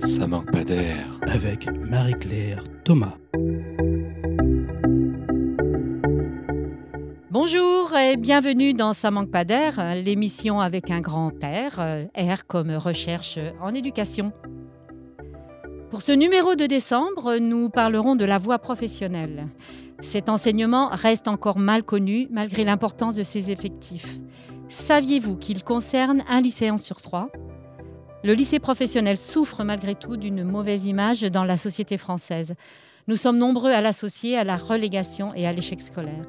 Ça manque pas d'air. Avec Marie-Claire Thomas. Bonjour et bienvenue dans Ça manque pas d'air, l'émission avec un grand R, R comme recherche en éducation. Pour ce numéro de décembre, nous parlerons de la voie professionnelle. Cet enseignement reste encore mal connu malgré l'importance de ses effectifs. Saviez-vous qu'il concerne un lycéen sur trois? Le lycée professionnel souffre malgré tout d'une mauvaise image dans la société française. Nous sommes nombreux à l'associer à la relégation et à l'échec scolaire.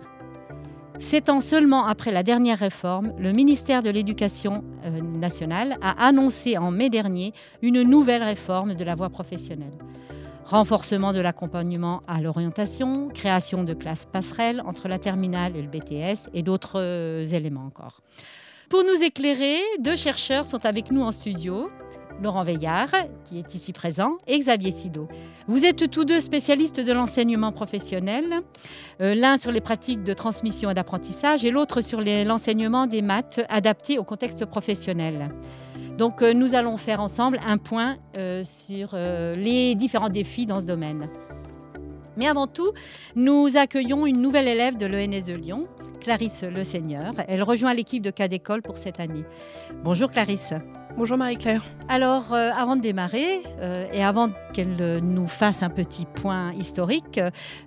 Sept ans seulement après la dernière réforme, le ministère de l'Éducation euh, nationale a annoncé en mai dernier une nouvelle réforme de la voie professionnelle. Renforcement de l'accompagnement à l'orientation, création de classes passerelles entre la terminale et le BTS et d'autres euh, éléments encore. Pour nous éclairer, deux chercheurs sont avec nous en studio. Laurent Veillard, qui est ici présent, et Xavier Sido. Vous êtes tous deux spécialistes de l'enseignement professionnel, euh, l'un sur les pratiques de transmission et d'apprentissage et l'autre sur l'enseignement des maths adaptés au contexte professionnel. Donc euh, nous allons faire ensemble un point euh, sur les différents défis dans ce domaine. Mais avant tout, nous accueillons une nouvelle élève de l'ENS de Lyon, Clarisse Le Seigneur. Elle rejoint l'équipe de cas d'école pour cette année. Bonjour Clarisse. Bonjour Marie-Claire. Alors, euh, avant de démarrer euh, et avant qu'elle euh, nous fasse un petit point historique,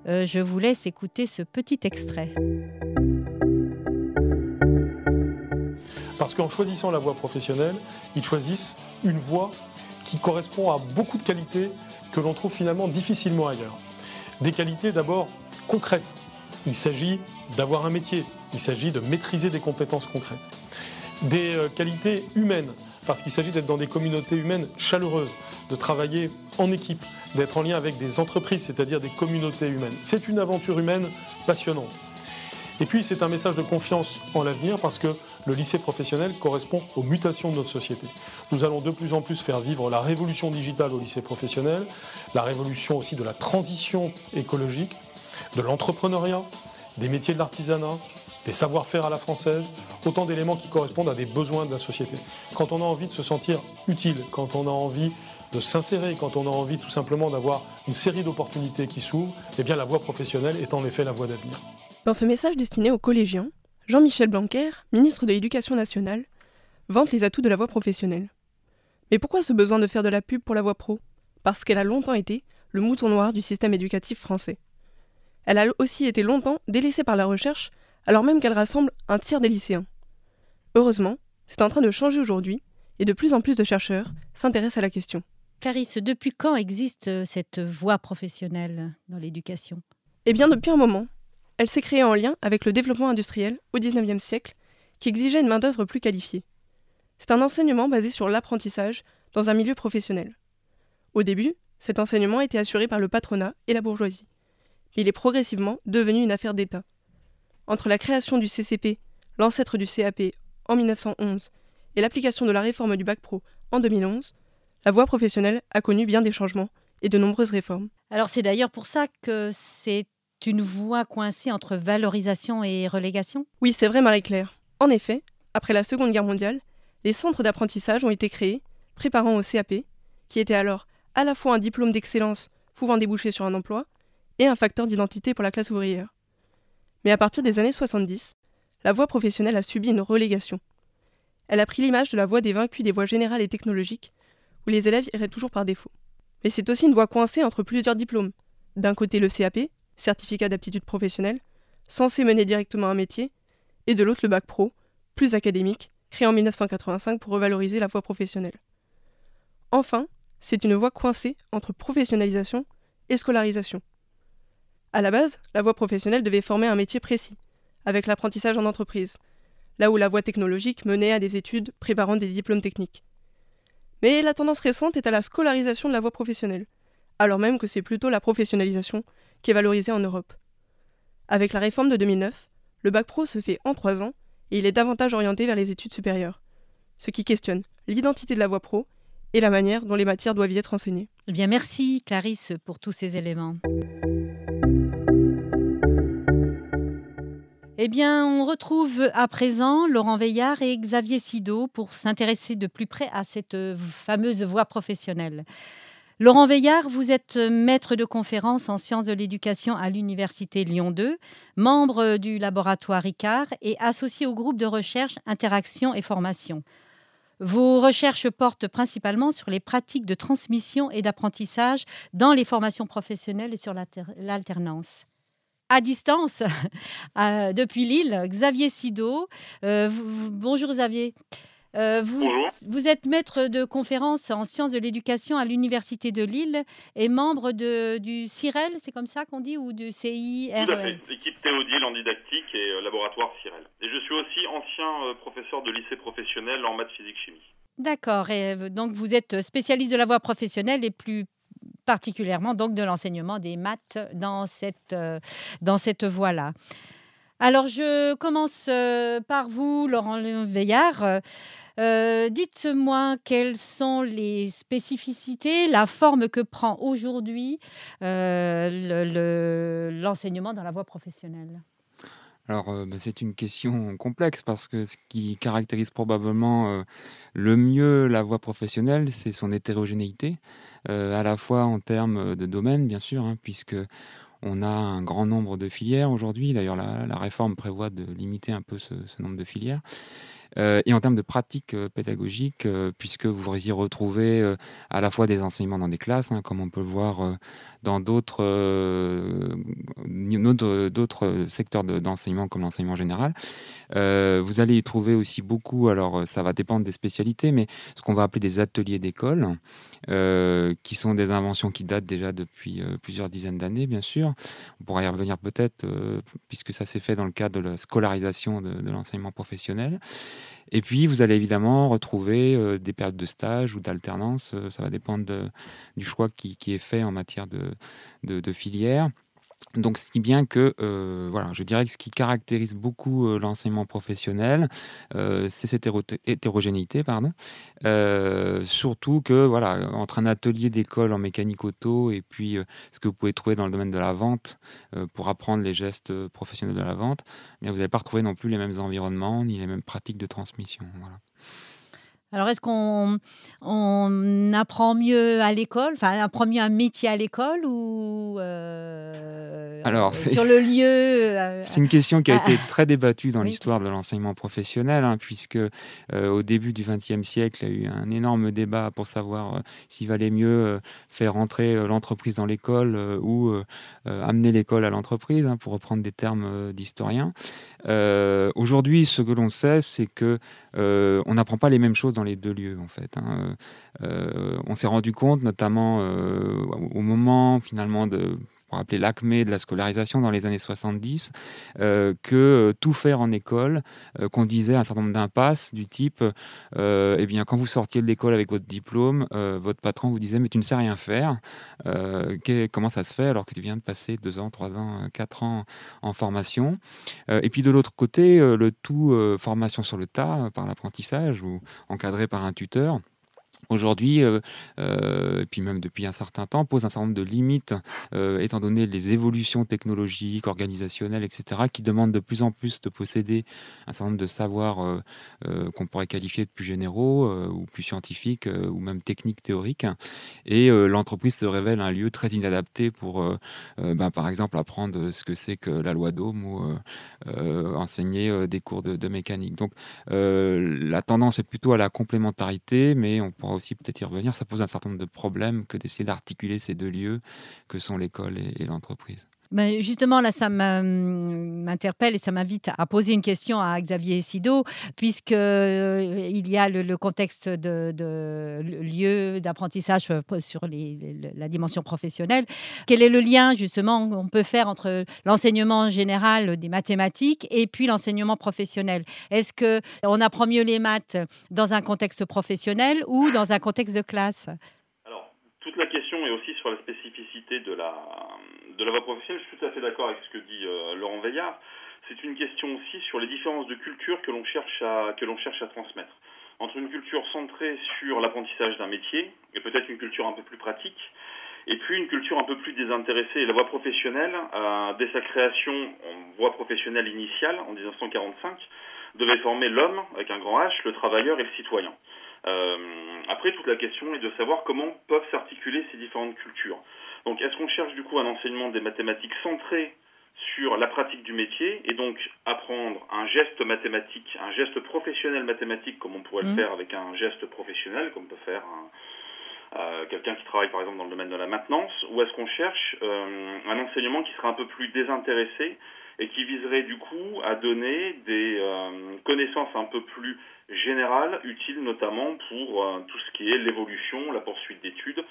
je vous laisse écouter ce petit extrait. Parce qu'en choisissant la voie professionnelle, ils choisissent une voie qui correspond à beaucoup de qualités que l'on trouve finalement difficilement ailleurs. Des qualités d'abord concrètes. Il s'agit d'avoir un métier, il s'agit de maîtriser des compétences concrètes. Des qualités humaines parce qu'il s'agit d'être dans des communautés humaines chaleureuses, de travailler en équipe, d'être en lien avec des entreprises, c'est-à-dire des communautés humaines. C'est une aventure humaine passionnante. Et puis c'est un message de confiance en l'avenir parce que le lycée professionnel correspond aux mutations de notre société. Nous allons de plus en plus faire vivre la révolution digitale au lycée professionnel, la révolution aussi de la transition écologique, de l'entrepreneuriat, des métiers de l'artisanat, des savoir-faire à la française, autant d'éléments qui correspondent à des besoins de la société. Quand on a envie de se sentir utile, quand on a envie de s'insérer, quand on a envie tout simplement d'avoir une série d'opportunités qui s'ouvrent, eh bien la voie professionnelle est en effet la voie d'avenir. Dans ce message destiné aux collégiens, Jean-Michel Blanquer, ministre de l'Éducation nationale, vante les atouts de la voie professionnelle. Mais pourquoi ce besoin de faire de la pub pour la voie pro? Parce qu'elle a longtemps été le mouton noir du système éducatif français. Elle a aussi été longtemps délaissée par la recherche alors même qu'elle rassemble un tiers des lycéens. Heureusement, c'est en train de changer aujourd'hui, et de plus en plus de chercheurs s'intéressent à la question. Clarisse, depuis quand existe euh, cette voie professionnelle dans l'éducation? Eh bien, depuis un moment. Elle s'est créée en lien avec le développement industriel au XIXe siècle, qui exigeait une main-d'œuvre plus qualifiée. C'est un enseignement basé sur l'apprentissage dans un milieu professionnel. Au début, cet enseignement était assuré par le patronat et la bourgeoisie. Il est progressivement devenu une affaire d'État. Entre la création du CCP, l'ancêtre du CAP, en 1911, et l'application de la réforme du bac pro en 2011, la voie professionnelle a connu bien des changements et de nombreuses réformes. Alors c'est d'ailleurs pour ça que c'est une voie coincée entre valorisation et relégation? Oui, c'est vrai Marie-Claire. En effet, après la Seconde Guerre mondiale, les centres d'apprentissage ont été créés, préparant au CAP, qui était alors à la fois un diplôme d'excellence pouvant déboucher sur un emploi et un facteur d'identité pour la classe ouvrière. Mais à partir des années 70, la voie professionnelle a subi une relégation. Elle a pris l'image de la voie des vaincus des voies générales et technologiques, où les élèves iraient toujours par défaut. Mais c'est aussi une voie coincée entre plusieurs diplômes. D'un côté le CAP, certificat d'aptitude professionnelle, censé mener directement un métier, et de l'autre le bac pro, plus académique, créé en 1985 pour revaloriser la voie professionnelle. Enfin, c'est une voie coincée entre professionnalisation et scolarisation. À la base, la voie professionnelle devait former un métier précis, avec l'apprentissage en entreprise, là où la voie technologique menait à des études préparant des diplômes techniques. Mais la tendance récente est à la scolarisation de la voie professionnelle, alors même que c'est plutôt la professionnalisation qui est valorisée en Europe. Avec la réforme de 2009, le bac pro se fait en trois ans et il est davantage orienté vers les études supérieures, ce qui questionne l'identité de la voie pro et la manière dont les matières doivent y être enseignées. Eh bien, merci Clarisse pour tous ces éléments. Eh bien, on retrouve à présent Laurent Veillard et Xavier Sido pour s'intéresser de plus près à cette fameuse voie professionnelle. Laurent Veillard, vous êtes maître de conférence en sciences de l'éducation à l'Université Lyon 2, membre du laboratoire Ricard et associé au groupe de recherche Interaction et Formation. Vos recherches portent principalement sur les pratiques de transmission et d'apprentissage dans les formations professionnelles et sur l'alternance à distance euh, depuis Lille, Xavier Sido. Euh, bonjour Xavier. Euh, vous, vous, êtes maître de conférence en sciences de l'éducation à l'Université de Lille et membre de, du CIREL, c'est comme ça qu'on dit, ou du CIREL Tout à fait, l'équipe Théodile en didactique et laboratoire CIREL. Et je suis aussi ancien professeur de lycée professionnel en maths, physique, chimie. D'accord, et donc vous êtes spécialiste de la voie professionnelle et plus particulièrement donc de l'enseignement des maths dans cette, euh, dans cette voie-là. Alors, je commence euh, par vous, Laurent Veillard. Euh, dites-moi quelles sont les spécificités, la forme que prend aujourd'hui l'enseignement dans la voie professionnelle. Alors, bah, c'est une question complexe parce que ce qui caractérise probablement le mieux la voie professionnelle, c'est son hétérogénéité, à la fois en termes de domaine, bien sûr, hein, puisque on a un grand nombre de filières aujourd'hui. D'ailleurs, la, réforme prévoit de limiter un peu ce nombre de filières. Euh, et en termes de pratique euh, pédagogique, euh, puisque vous y retrouvez à la fois des enseignements dans des classes, hein, comme on peut le voir dans d'autres secteurs d'enseignement comme l'enseignement général. vous allez y trouver aussi beaucoup, alors ça va dépendre des spécialités, mais ce qu'on va appeler des ateliers d'école, qui sont des inventions qui datent déjà depuis plusieurs dizaines d'années, bien sûr. On pourra y revenir peut-être, puisque ça s'est fait dans le cadre de la scolarisation de l'enseignement professionnel. Et puis, vous allez évidemment retrouver euh, des périodes de stage ou d'alternance. Euh, ça va dépendre du choix qui, est fait en matière de, de filière. Donc, ce qui bien que, euh, voilà, je dirais que ce qui caractérise beaucoup euh, l'enseignement professionnel, euh, c'est cette hétérogénéité, pardon. surtout que, voilà, entre un atelier d'école en mécanique auto et puis ce que vous pouvez trouver dans le domaine de la vente pour apprendre les gestes professionnels de la vente, eh vous n'allez pas retrouver non plus les mêmes environnements ni les mêmes pratiques de transmission. Alors, est-ce qu'on on apprend mieux à l'école, enfin, apprend mieux un métier à l'école ou euh, Alors, sur le lieu euh, C'est une question qui a été très débattue dans l'histoire de l'enseignement professionnel, hein, puisque euh, au début du XXe siècle, il y a eu un énorme débat pour savoir s'il valait mieux faire entrer l'entreprise dans l'école ou amener l'école à l'entreprise, hein, pour reprendre des termes d'historiens. Aujourd'hui, ce que l'on sait, c'est que on n'apprend pas les mêmes choses les deux lieux en fait. Hein. Euh, on s'est rendu compte, notamment euh, au moment finalement de pour appeler l'acmé de la scolarisation dans les années 70, euh, que tout faire en école conduisait à un certain nombre d'impasses du type, eh bien, quand vous sortiez de l'école avec votre diplôme, votre patron vous disait mais tu ne sais rien faire, comment ça se fait alors que tu viens de passer deux ans, trois ans, quatre ans en formation? et puis de l'autre côté, le tout formation sur le tas par l'apprentissage ou encadré par un tuteur aujourd'hui, euh, euh, et puis même depuis un certain temps, pose un certain nombre de limites, euh, étant donné les évolutions technologiques, organisationnelles, etc., qui demandent de plus en plus de posséder un certain nombre de savoirs qu'on pourrait qualifier de plus généraux ou plus scientifiques ou même techniques théoriques. Et l'entreprise se révèle un lieu très inadapté pour, ben, par exemple, apprendre ce que c'est que la loi d'Ohm ou enseigner des cours de, de mécanique. Donc la tendance est plutôt à la complémentarité, mais on aussi peut-être y revenir, ça pose un certain nombre de problèmes que d'essayer d'articuler ces deux lieux que sont l'école et l'entreprise. Justement, là, ça m'interpelle et ça m'invite à poser une question à Xavier Sido, puisqu'il euh, il y a le, contexte de, lieu d'apprentissage sur les, la dimension professionnelle. Quel est le lien, justement, qu'on peut faire entre l'enseignement général des mathématiques et puis l'enseignement professionnel? Est-ce qu'on apprend mieux les maths dans un contexte professionnel ou dans un contexte de classe? Est aussi sur la spécificité de la voie professionnelle, je suis tout à fait d'accord avec ce que dit euh, Laurent Veillard. C'est une question aussi sur les différences de culture que l'on cherche à que l'on cherche à transmettre entre une culture centrée sur l'apprentissage d'un métier et peut-être une culture un peu plus pratique et puis une culture un peu plus désintéressée. La voie professionnelle, dès sa création en voie professionnelle initiale, en 1945, devait former l'homme, avec un grand H, le travailleur et le citoyen. Euh, après, toute la question est de savoir comment peuvent s'articuler ces différentes cultures. Donc, est-ce qu'on cherche du coup un enseignement des mathématiques centré sur la pratique du métier et donc apprendre un geste mathématique, un geste professionnel mathématique comme on pourrait le mmh. faire avec un geste professionnel, comme peut faire euh, quelqu'un qui travaille par exemple dans le domaine de la maintenance, ou est-ce qu'on cherche euh, un enseignement qui sera un peu plus désintéressé et qui viserait du coup à donner des euh, connaissances un peu plus générales, utiles notamment pour euh, tout ce qui est l'évolution, la poursuite d'études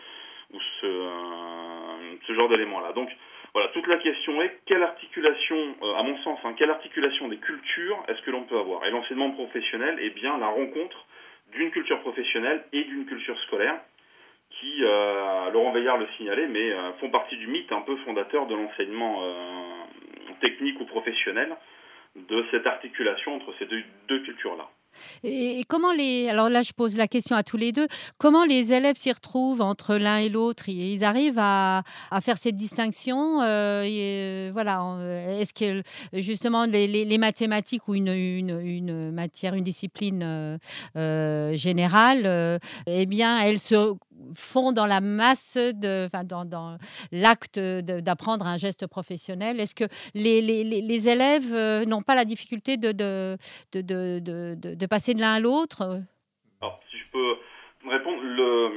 ou ce, euh, ce genre d'éléments-là. Donc voilà, toute la question est quelle articulation, à mon sens, hein, quelle articulation des cultures est-ce que l'on peut avoir? Et l'enseignement professionnel est bien la rencontre d'une culture professionnelle et d'une culture scolaire qui, Laurent Veillard le signalait, mais font partie du mythe un peu fondateur de l'enseignement technique ou professionnelle de cette articulation entre ces deux, cultures-là. Et comment les. Alors là, je pose la question à tous les deux. Comment les élèves s'y retrouvent entre l'un et l'autre? Ils arrivent à, faire cette distinction euh, euh, Voilà. Est-ce que justement les, mathématiques ou une, une, matière, une discipline euh, générale, eh bien, elles se font dans la masse, de, enfin, dans, l'acte d'apprendre un geste professionnel? Est-ce que les, élèves euh, n'ont pas la difficulté de, passer de l'un à l'autre? Si je peux répondre, le,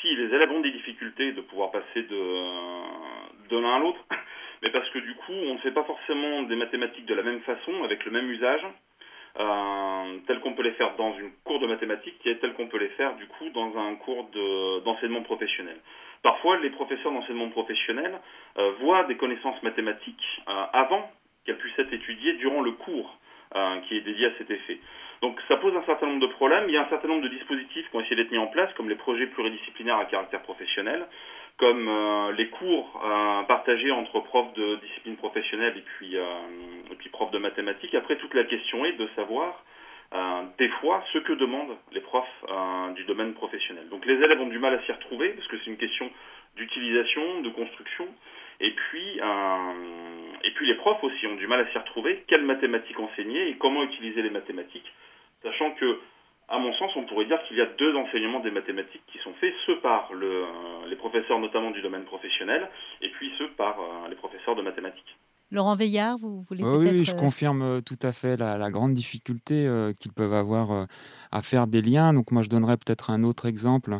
si les élèves ont des difficultés de pouvoir passer de, de l'un à l'autre, mais parce que du coup, on ne fait pas forcément des mathématiques de la même façon, avec le même usage. Euh, tels qu'on peut les faire dans une cours de mathématiques et tels qu'on peut les faire du coup dans un cours d'enseignement professionnel. Parfois, les professeurs d'enseignement professionnel euh, voient des connaissances mathématiques euh, avant qu'elles puissent être étudiées durant le cours qui est dédié à cet effet. Donc ça pose un certain nombre de problèmes. Il y a un certain nombre de dispositifs qui ont essayé d'être mis en place, comme les projets pluridisciplinaires à caractère professionnel, comme euh, les cours euh, partagés entre profs de discipline professionnelle et puis, euh, et puis profs de mathématiques. Après, toute la question est de savoir des fois ce que demandent les profs du domaine professionnel. Donc les élèves ont du mal à s'y retrouver parce que c'est une question d'utilisation, de construction. Et puis, et puis les profs aussi ont du mal à s'y retrouver. Quelles mathématiques enseigner et comment utiliser les mathématiques, sachant que à mon sens, on pourrait dire qu'il y a deux enseignements des mathématiques qui sont faits, ceux par le, les professeurs notamment du domaine professionnel, et puis ceux par euh, les professeurs de mathématiques. Laurent Veillard, vous voulez peut-être... Oui, je euh, confirme euh, tout à fait la, grande difficulté qu'ils peuvent avoir à faire des liens. Donc moi, je donnerais peut-être un autre exemple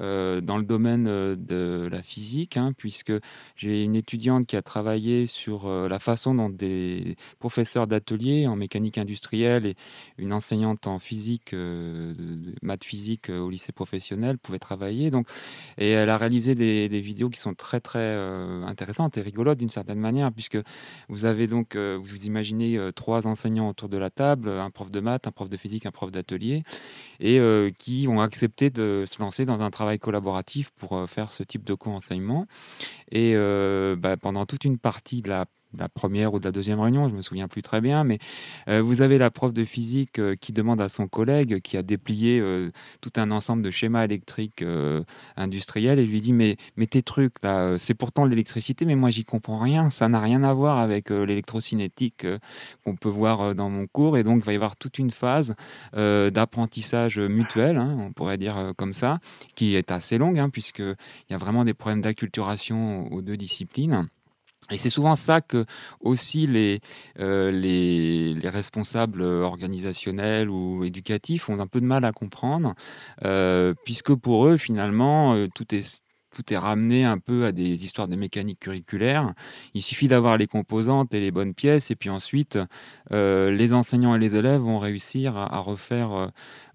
euh, dans le domaine euh, de la physique, hein, puisque j'ai une étudiante qui a travaillé sur euh, la façon dont des professeurs d'atelier en mécanique industrielle et une enseignante en physique, maths physique au lycée professionnel pouvaient travailler. Donc, et elle a réalisé des, vidéos qui sont très très intéressantes et rigolotes d'une certaine manière, puisque vous avez donc, vous imaginez trois enseignants autour de la table, un prof de maths, un prof de physique, un prof d'atelier, et qui ont accepté de se lancer dans un travail collaboratif pour euh, faire ce type de co-enseignement. Et euh, bah, pendant toute une partie de la la première ou de la deuxième réunion, je me souviens plus très bien, mais euh, vous avez la prof de physique euh, qui demande à son collègue qui a déplié euh, tout un ensemble de schémas électriques industriels et lui dit mais, mais tes trucs là, c'est pourtant l'électricité, mais moi j'y comprends rien, ça n'a rien à voir avec l'électrocinétique qu'on peut voir dans mon cours et donc il va y avoir toute une phase d'apprentissage mutuel, hein, on pourrait dire comme ça, qui est assez longue hein, puisqu'il y a vraiment des problèmes d'acculturation aux deux disciplines. Et c'est souvent ça que aussi les, euh, les, les, responsables organisationnels ou éducatifs ont un peu de mal à comprendre, euh, puisque pour eux, finalement, euh, tout est tout est ramené un peu à des histoires de mécanique curriculaire. Il suffit d'avoir les composantes et les bonnes pièces, et puis ensuite, les enseignants et les élèves vont réussir à, refaire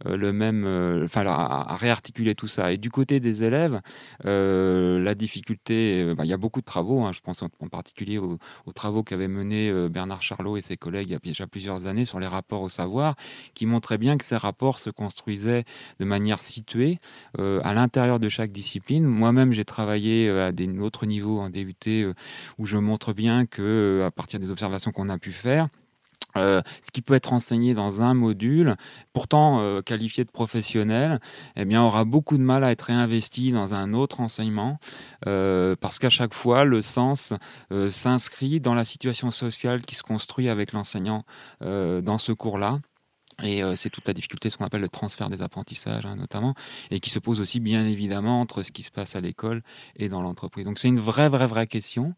le même, enfin, à, réarticuler tout ça. Et du côté des élèves, la difficulté, bah, il y a beaucoup de travaux. Hein. je pense en, particulier aux, travaux qu'avait mené Bernard Charlot et ses collègues il y a déjà plusieurs années sur les rapports au savoir, qui montraient bien que ces rapports se construisaient de manière située à l'intérieur de chaque discipline. Moi-même, j'ai travaillé euh, à des autres niveaux en DUT euh, où je montre bien que euh, à partir des observations qu'on a pu faire, euh, ce qui peut être enseigné dans un module, pourtant euh, qualifié de professionnel, eh bien, aura beaucoup de mal à être réinvesti dans un autre enseignement, euh, parce qu'à chaque fois, le sens s'inscrit dans la situation sociale qui se construit avec l'enseignant dans ce cours-là. Et c'est toute la difficulté, ce qu'on appelle le transfert des apprentissages, hein, notamment, et qui se pose aussi bien évidemment entre ce qui se passe à l'école et dans l'entreprise. Donc c'est une vraie, vraie, vraie question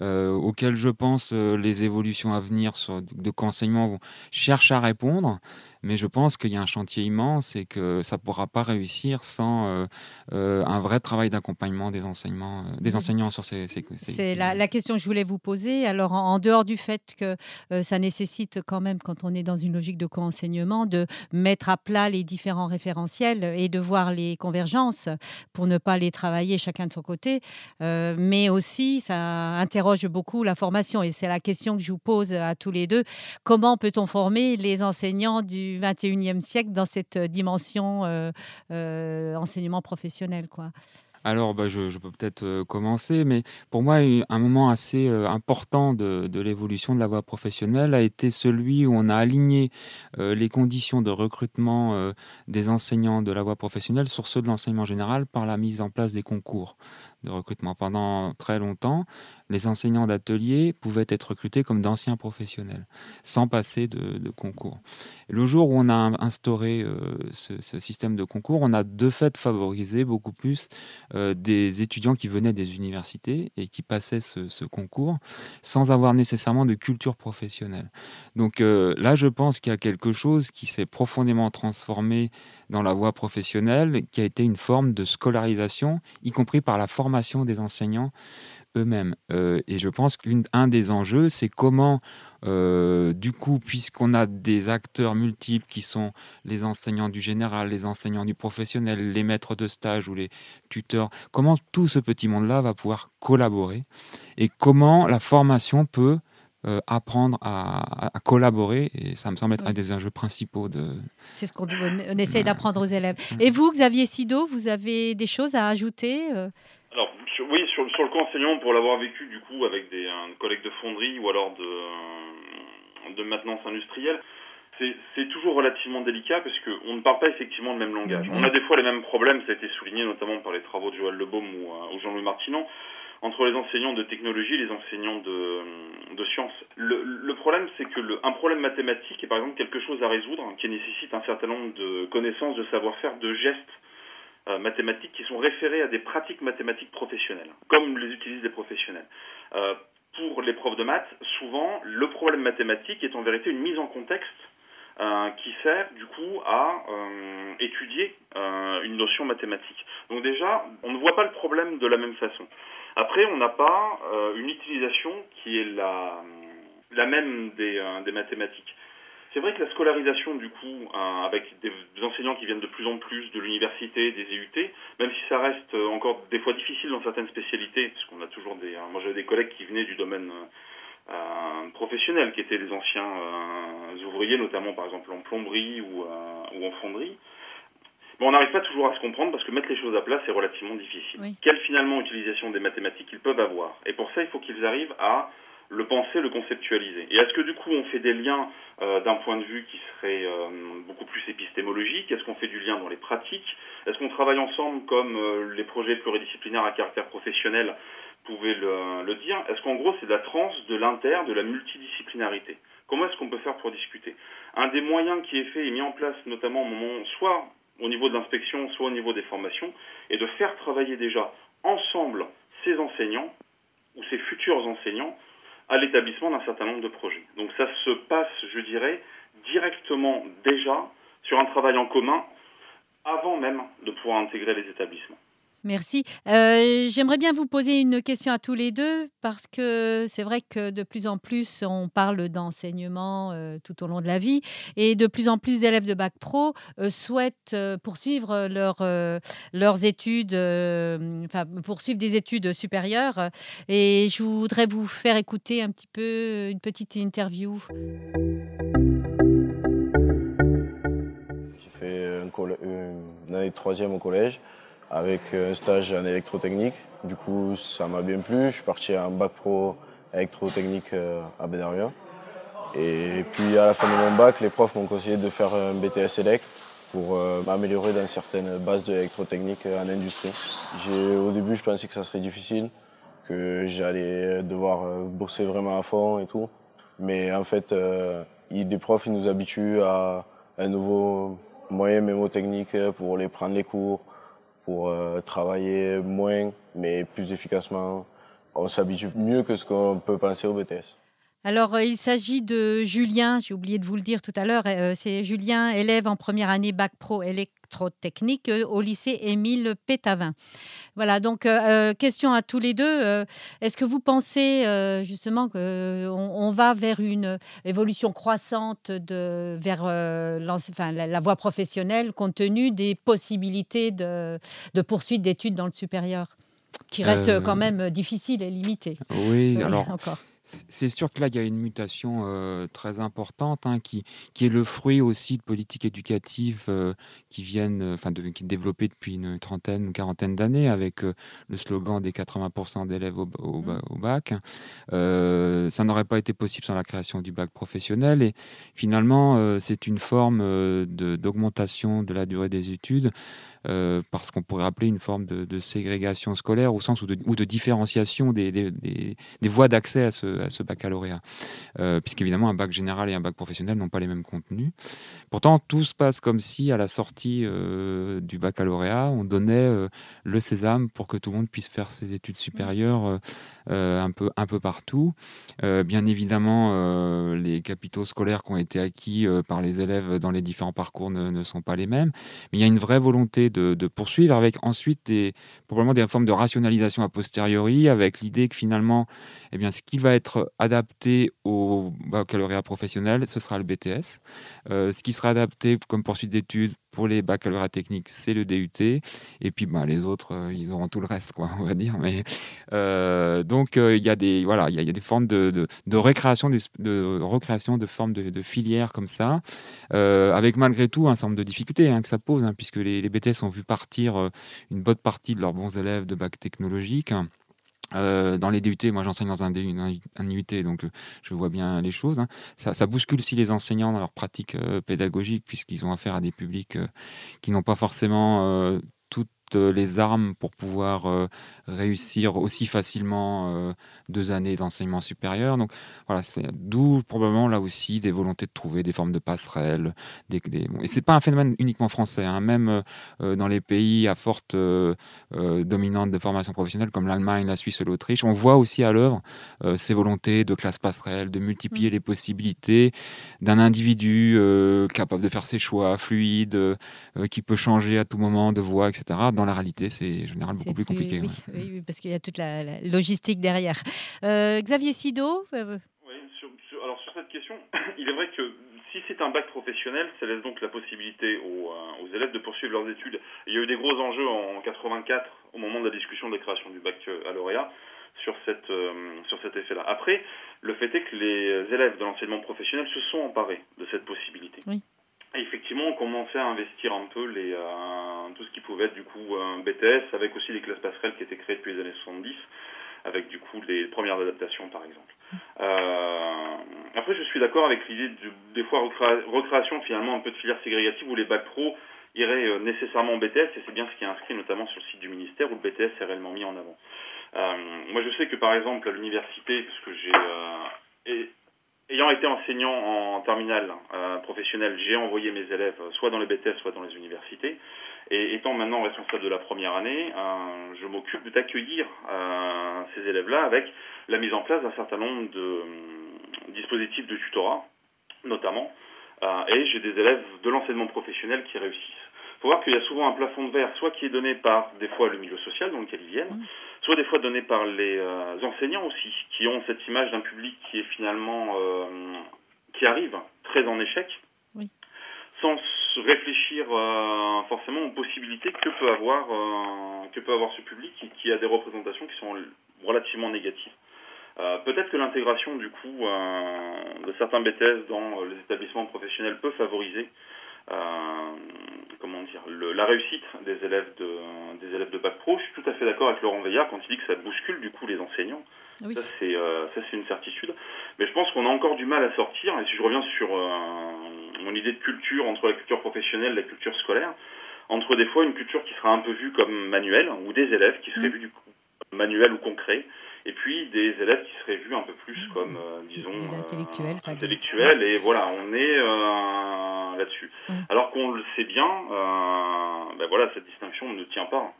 euh, auquel je pense les évolutions à venir sur, de qu'enseignement cherchent à répondre mais je pense qu'il y a un chantier immense et que ça ne pourra pas réussir sans euh, euh, un vrai travail d'accompagnement des, enseignements, euh, des enseignants sur ces... ces, C'est la, question que je voulais vous poser. Alors, en, dehors du fait que ça nécessite quand même, quand on est dans une logique de co-enseignement, de mettre à plat les différents référentiels et de voir les convergences pour ne pas les travailler chacun de son côté, mais aussi ça interroge beaucoup la formation et c'est la question que je vous pose à tous les deux. Comment peut-on former les enseignants du 21e siècle dans cette euh, dimension euh, euh, enseignement professionnel. Quoi. Alors, bah, je, peux peut-être commencer, mais pour moi, un moment assez important de, l'évolution de la voie professionnelle a été celui où on a aligné les conditions de recrutement des enseignants de la voie professionnelle sur ceux de l'enseignement général par la mise en place des concours de recrutement. Pendant très longtemps, les enseignants d'atelier pouvaient être recrutés comme d'anciens professionnels, sans passer de, concours. le jour où on a instauré euh, ce, système de concours, on a de fait favorisé beaucoup plus euh, des étudiants qui venaient des universités et qui passaient ce, concours sans avoir nécessairement de culture professionnelle. Donc euh, là, je pense qu'il y a quelque chose qui s'est profondément transformé dans la voie professionnelle, qui a été une forme de scolarisation, y compris par la formation des enseignants eux-mêmes. Euh, et je pense qu'un des enjeux, c'est comment, euh, du coup, puisqu'on a des acteurs multiples qui sont les enseignants du général, les enseignants du professionnel, les maîtres de stage ou les tuteurs, comment tout ce petit monde-là va pouvoir collaborer et comment la formation peut euh, apprendre à, collaborer. Et ça me semble être un des enjeux principaux de. C'est ce qu'on essaie d'apprendre aux élèves. Et vous, Xavier Sido, vous avez des choses à ajouter euh? Alors, oui, sur, sur le co-enseignement, pour l'avoir vécu du coup avec des collègues de fonderie ou alors de, de maintenance industrielle, c'est toujours relativement délicat parce qu'on ne parle pas effectivement le même langage. On a des fois les mêmes problèmes, ça a été souligné notamment par les travaux de Joël Lebaume ou, euh, ou Jean-Louis Martinon entre les enseignants de technologie et les enseignants de, de sciences. Le, le problème, c'est que le, un problème mathématique est par exemple quelque chose à résoudre qui nécessite un certain nombre de connaissances, de savoir-faire, de gestes euh, mathématiques qui sont référés à des pratiques mathématiques professionnelles, comme les utilisent les professionnels. Euh, pour les profs de maths, souvent, le problème mathématique est en vérité une mise en contexte euh, qui sert du coup à euh, étudier euh, une notion mathématique. Donc déjà, on ne voit pas le problème de la même façon. Après, on n'a pas une utilisation qui est la, la même des, des mathématiques. C'est vrai que la scolarisation, du coup, avec des, enseignants qui viennent de plus en plus de l'université, des EUT, même si ça reste encore des fois difficile dans certaines spécialités, parce qu'on a toujours des... moi j'avais des collègues qui venaient du domaine professionnel, qui étaient des anciens ouvriers, notamment par exemple en plomberie ou, ou en fonderie, on n'arrive pas toujours à se comprendre parce que mettre les choses à plat, c'est relativement difficile. Quelle finalement utilisation des mathématiques ils peuvent avoir? Et pour ça, il faut qu'ils arrivent à le penser, le conceptualiser. Et est-ce que du coup on fait des liens euh, d'un point de vue qui serait euh, beaucoup plus épistémologique? Est-ce qu'on fait du lien dans les pratiques? Est-ce qu'on travaille ensemble comme euh, les projets pluridisciplinaires à caractère professionnel pouvaient le, le dire Est-ce qu'en gros c'est de la trans, de l'inter, de la multidisciplinarité? Comment est-ce qu'on peut faire pour discuter? Un des moyens qui est fait et mis en place notamment au moment soit au niveau de l'inspection, soit au niveau des formations, et de faire travailler déjà ensemble ces enseignants ou ces futurs enseignants à l'établissement d'un certain nombre de projets. Donc ça se passe, je dirais, directement déjà sur un travail en commun avant même de pouvoir intégrer les établissements. Merci. Euh, j'aimerais bien vous poser une question à tous les deux parce que c'est vrai que de plus en plus on parle d'enseignement euh, tout au long de la vie et de plus en plus d'élèves de bac pro euh, souhaitent poursuivre leurs études, enfin poursuivre des études supérieures. Et je voudrais vous faire écouter un petit peu une petite interview. J'ai fait une année de troisième au collège avec un stage en électrotechnique. Du coup, ça m'a bien plu. Je suis parti en bac pro électrotechnique euh, à Benaria. Et puis à la fin de mon bac, les profs m'ont conseillé de faire un BTS Elect pour euh, m'améliorer dans certaines bases d'électrotechnique en industrie. Au début, je pensais que ça serait difficile, que j'allais devoir euh, bosser vraiment à fond et tout. Mais en fait, euh, des profs ils nous habituent à un nouveau moyen mémotechnique pour les prendre les cours, pour travailler moins mais plus efficacement. On s'habitue mieux que ce qu'on peut penser au BTS. Alors, euh, il s'agit de Julien, j'ai oublié de vous le dire tout à l'heure, euh, c'est Julien, élève en première année Bac Pro électrotechnique euh, au lycée Émile Pétavin. Voilà, donc question à tous les deux. Est-ce que vous pensez justement qu'on on va vers une évolution croissante de, vers la, voie professionnelle compte tenu des possibilités de, de poursuite d'études dans le supérieur qui reste quand même difficile et limité. Oui, alors encore. C'est sûr que là, il y a une mutation euh, très importante hein, qui, qui est le fruit aussi de politiques éducatives euh, qui viennent, euh, enfin, de, qui développées depuis une trentaine, une quarantaine d'années avec le slogan des 80% d'élèves au, mmh. bac. ça n'aurait pas été possible sans la création du bac professionnel et finalement, c'est une forme d'augmentation de, la durée des études parce qu'on pourrait appeler une forme de, ségrégation scolaire au sens où de, ou de différenciation des, des, des voies d'accès à ce, à ce baccalauréat. Euh, puisqu'évidemment, un bac général et un bac professionnel n'ont pas les mêmes contenus. Pourtant, tout se passe comme si, à la sortie euh, du baccalauréat, on donnait euh, le sésame pour que tout le monde puisse faire ses études supérieures un, peu, un peu partout. bien évidemment, les capitaux scolaires qui ont été acquis par les élèves dans les différents parcours ne, sont pas les mêmes. Mais il y a une vraie volonté de, poursuivre avec ensuite probablement des formes de rationalisation a posteriori, avec l'idée que finalement, eh bien, ce qui va être adapté au baccalauréat professionnel, ce sera le BTS. Euh, ce qui sera adapté comme poursuite d'études pour les baccalauréats techniques, c'est le DUT. Et puis bah, les autres, euh, ils auront tout le reste, quoi, on va dire. Mais, euh, donc il y, a des, voilà, y, a des formes de, de, récréation, de, recréation de formes de, filières comme ça, avec malgré tout un certain nombre de difficultés hein, que ça pose, hein, puisque les, les, BTS ont vu partir une bonne partie de leurs bons élèves de bac technologique. Euh, dans les DUT, moi j'enseigne dans un, un, UT, donc euh, je vois bien les choses. Hein. Ça, bouscule aussi les enseignants dans leur pratique euh, pédagogique, puisqu'ils ont affaire à des publics qui n'ont pas forcément toutes les armes pour pouvoir réussir aussi facilement euh, deux années d'enseignement supérieur. Donc voilà, c'est d'où probablement là aussi des volontés de trouver des formes de passerelles. Des, des... Et c'est pas un phénomène uniquement français, hein. même euh, euh, dans les pays à forte dominante de formation professionnelle comme l'Allemagne, la Suisse, l'Autriche, on voit aussi à l'œuvre ces volontés de classe passerelle, de multiplier mmh. les possibilités d'un individu capable de faire ses choix, fluide, qui peut changer à tout moment de voie, etc. Dans la réalité, c'est généralement beaucoup plus compliqué. Oui, oui, parce qu'il y a toute la, logistique derrière. Euh, Xavier Sido euh, Oui, alors sur cette question, il est vrai que si c'est un bac professionnel, ça laisse donc la possibilité aux, euh, aux, élèves de poursuivre leurs études. Il y a eu des gros enjeux en 84 au moment de la discussion de la création du bac à lauréat sur, cette, sur cet effet-là. Après, le fait est que les élèves de l'enseignement professionnel se sont emparés de cette possibilité. Oui effectivement, on commençait à investir un peu les, euh, tout ce qui pouvait être du coup un BTS, avec aussi les classes passerelles qui étaient créées depuis les années 70, avec du coup les premières adaptations par exemple. Euh, après, je suis d'accord avec l'idée de, des fois recréation finalement un peu de filière ségrégative où les bacs pro iraient euh, nécessairement en BTS, et c'est bien ce qui est inscrit notamment sur le site du ministère où le BTS est réellement mis en avant. moi, je sais que par exemple à l'université, parce que j'ai ayant été enseignant en terminale euh, professionnelle, j'ai envoyé mes élèves soit dans les BTS, soit dans les universités. Et étant maintenant responsable de la première année, euh, je m'occupe d'accueillir euh, ces élèves-là avec la mise en place d'un certain nombre de euh, dispositifs de tutorat, notamment. Euh, et j'ai des élèves de l'enseignement professionnel qui réussissent. Il faut voir qu'il y a souvent un plafond de verre, soit qui est donné par des fois le milieu social dans lequel ils viennent, mmh soit des fois donné par les euh, enseignants aussi, qui ont cette image d'un public qui est finalement euh, qui arrive très en échec, sans réfléchir euh, forcément aux possibilités que peut avoir que peut avoir ce public et qui a des représentations qui sont relativement négatives. Peut-être que l'intégration du coup de certains BTS dans les établissements professionnels peut favoriser comment dire, la réussite des élèves de, des élèves de bac pro. Je suis tout à fait d'accord avec Laurent Veillard quand il dit que ça bouscule du coup les enseignants. Ça c'est ça c'est une certitude. Mais je pense qu'on a encore du mal à sortir. Et si je reviens sur mon idée de culture entre la culture professionnelle et la culture scolaire, entre des fois une culture qui sera un peu vue comme manuelle ou des élèves qui seraient mmh. vus du coup manuel ou concret et puis des élèves qui seraient vus un peu plus mmh. comme, euh, disons, des intellectuels. Euh, intellectuels et voilà, on est euh, là-dessus. Alors qu'on le sait bien, ben voilà, cette distinction ne tient pas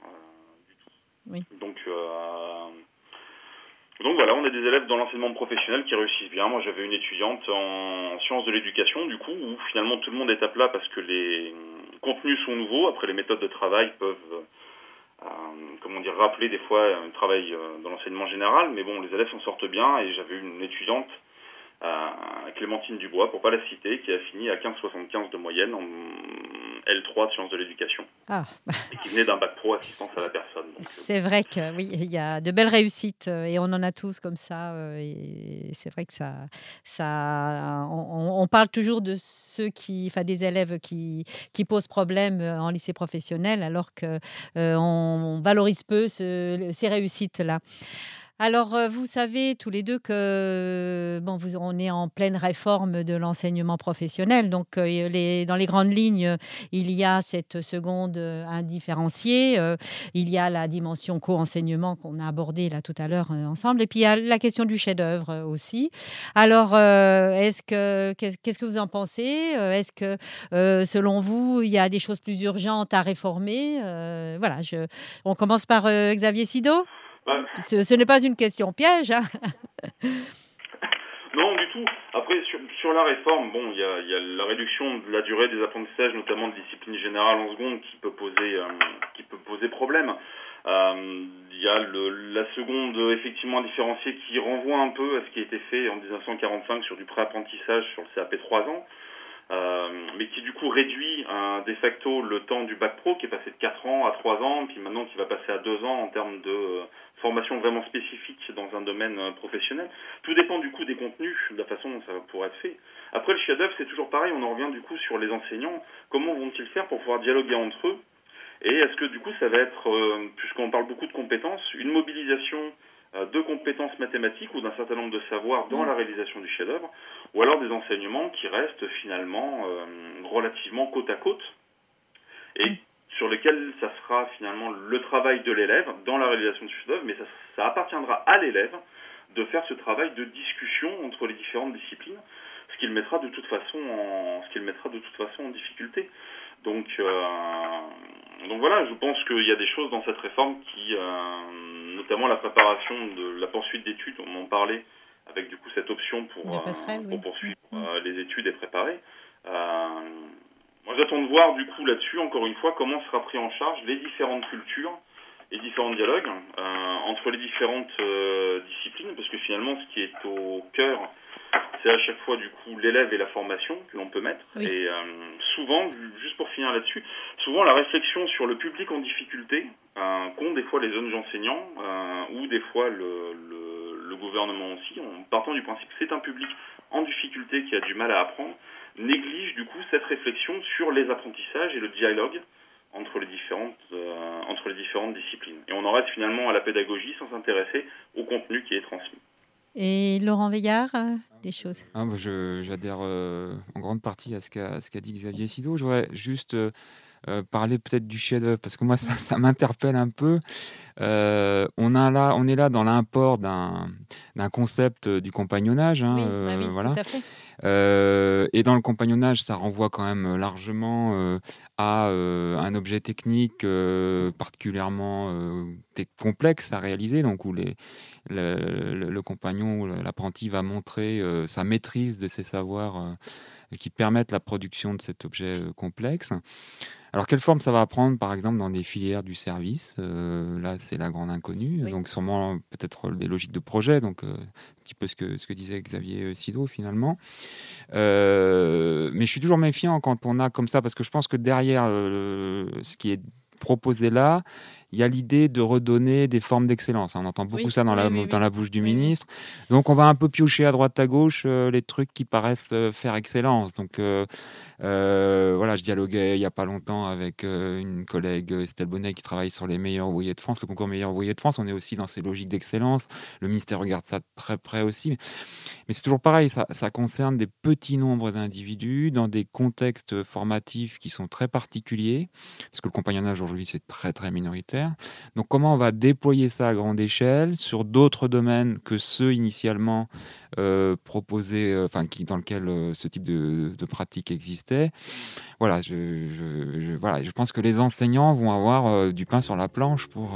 du tout. Oui. Donc, donc voilà, on a des élèves dans l'enseignement professionnel qui réussissent bien. Moi, j'avais une étudiante en sciences de l'éducation, du coup, où finalement tout le monde est à plat parce que les contenus sont nouveaux. Après, les méthodes de travail peuvent comment dire, rappeler des fois un travail euh, dans l'enseignement général, mais bon, les élèves s'en sortent bien et j'avais une étudiante Clémentine Dubois, pour pas la citer, qui a fini à 15,75 de moyenne en L3 de sciences de l'éducation. Ah. Et qui venait d'un bac pro assistance à la personne. Euh, c'est vrai que oui, il y a de belles réussites euh, et on en a tous comme ça. Euh, et c'est vrai que ça, ça, on, parle toujours de ceux qui, enfin des élèves qui, qui posent problème en lycée professionnel, alors que on valorise peu ces réussites là. Alors, euh, vous savez tous les deux que bon, vous, on est en pleine réforme de l'enseignement professionnel. Donc, euh, les, dans les grandes lignes, il y a cette seconde euh, indifférenciée, il y a la dimension co-enseignement qu'on a abordée là tout à l'heure ensemble, et puis il y a la question du chef-d'œuvre aussi. Alors, est-ce que qu'est-ce que vous en pensez? Est-ce que, selon vous, il y a des choses plus urgentes à réformer? Voilà, je, on commence par Xavier Sido. Ce, n'est pas une question piège. Hein. non, du tout. Après, sur, la réforme, bon, il y a, la réduction de la durée des apprentissages, notamment de discipline générale en seconde, qui peut poser, euh, qui peut poser problème. Euh, il y a la seconde, effectivement, différenciée qui renvoie un peu à ce qui a été fait en 1945 sur du pré-apprentissage sur le CAP 3 ans. Euh, mais qui du coup réduit de facto le temps du bac pro qui est passé de 4 ans à 3 ans, puis maintenant qui va passer à 2 ans en termes de formation vraiment spécifique dans un domaine euh, professionnel. Tout dépend du coup des contenus, de la façon dont ça pourra être fait. Après, le chef-d'œuvre, c'est toujours pareil, on en revient du coup sur les enseignants. Comment vont-ils faire pour pouvoir dialoguer entre eux? Et est-ce que du coup, ça va être, euh, puisqu'on parle beaucoup de compétences, une mobilisation euh, de compétences mathématiques ou d'un certain nombre de savoirs dans la réalisation du chef-d'œuvre, ou alors des enseignements qui restent finalement relativement côte à côte et sur lesquels ça sera finalement le travail de l'élève dans la réalisation du chef-d'œuvre, mais ça, appartiendra à l'élève de faire ce travail de discussion entre les différentes disciplines, ce qu'il mettra de toute façon en, ce qu'il mettra de toute façon en difficulté. Donc, euh, donc voilà, je pense qu'il y a des choses dans cette réforme qui, euh, notamment la préparation de la poursuite d'études, on en parlait avec du coup cette option pour, euh, poursuivre mm. les études et préparer. Moi, j'attends de voir du coup là-dessus, encore une fois, comment sera pris en charge les différentes cultures et différents dialogues euh, entre les différentes euh, disciplines, parce que finalement, ce qui est au cœur, c'est à chaque fois du coup l'élève et la formation que l'on peut mettre. Et euh, souvent, juste pour finir là-dessus, souvent la réflexion sur le public en difficulté qu'ont des fois les jeunes enseignants ou des fois le, le, le gouvernement aussi, en partant du principe que c'est un public en difficulté qui a du mal à apprendre néglige du coup cette réflexion sur les apprentissages et le dialogue entre les différentes, euh, entre les différentes disciplines. Et on en reste finalement à la pédagogie sans s'intéresser au contenu qui est transmis. Et Laurent Veillard, euh, des choses ah, J'adhère euh, en grande partie à ce qu'a dit Xavier Sido. Je voudrais juste parler peut-être du chef-d'œuvre, parce que moi, ça, ça m'interpelle un peu. on, a là, on est là dans l'import d'un concept du compagnonnage. Hein, oui, bah voilà. tout à fait. Euh, et dans le compagnonnage, ça renvoie quand même largement euh, à euh, un objet technique particulièrement complexe à réaliser, donc où les, le, le, compagnon, l'apprenti va montrer sa maîtrise de ses savoirs qui permettent la production de cet objet complexe. Alors, quelle forme ça va prendre, par exemple, dans des filières du service? Euh, Là, c'est la grande inconnue. Donc, sûrement, peut-être des logiques de projet, donc euh, un petit peu ce que, ce que disait Xavier Sido, finalement. Euh, mais je suis toujours méfiant quand on a comme ça, parce que je pense que derrière ce qui est proposé là, il y a l'idée de redonner des formes d'excellence. On entend beaucoup ça dans, la, dans la bouche du ministre. Donc on va un peu piocher à droite à gauche euh, les trucs qui paraissent euh, faire excellence. Donc euh, voilà, je dialoguais il n'y a pas longtemps avec une collègue Estelle Bonnet qui travaille sur les meilleurs ouvriers de France, le concours meilleurs ouvriers de France. On est aussi dans ces logiques d'excellence. Le ministère regarde ça très près aussi. Mais c'est toujours pareil, ça, ça concerne des petits nombres d'individus dans des contextes formatifs qui sont très particuliers, parce que le compagnonnage aujourd'hui c'est très très minoritaire. Donc comment on va déployer ça à grande échelle sur d'autres domaines que ceux initialement euh, proposés, euh, enfin qui dans lequel euh, ce type de, de, pratique existait. Voilà, je, je, voilà, je pense que les enseignants vont avoir du pain sur la planche pour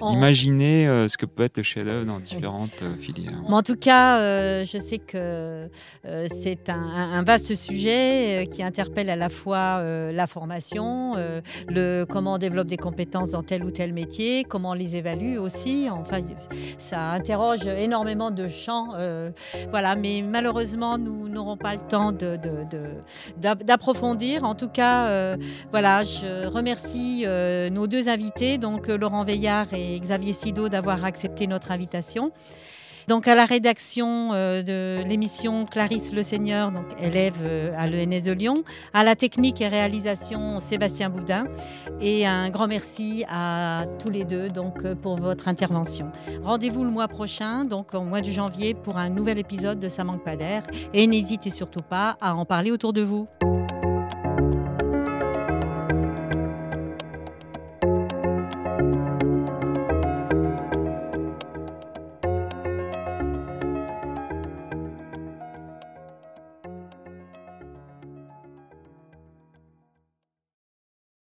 imaginer ce que peut être le chef-d'œuvre dans différentes filières. en tout cas, je sais que c'est un, un, vaste sujet qui interpelle à la fois la formation, le comment on développe des compétences dans tel ou tel métier, comment on les évalue aussi. Enfin, ça interroge énormément de champs. Voilà, mais malheureusement, nous n'aurons pas le temps d'approfondir. En tout cas, euh, voilà, je remercie euh, nos deux invités, donc euh, Laurent Veillard et Xavier Sido, d'avoir accepté notre invitation. Donc à la rédaction euh, de l'émission Clarisse Le Seigneur, donc élève euh, à l'ENS de Lyon, à la technique et réalisation Sébastien Boudin, et un grand merci à tous les deux donc euh, pour votre intervention. Rendez-vous le mois prochain, donc au mois de janvier, pour un nouvel épisode de Ça manque pas d'air, et n'hésitez surtout pas à en parler autour de vous.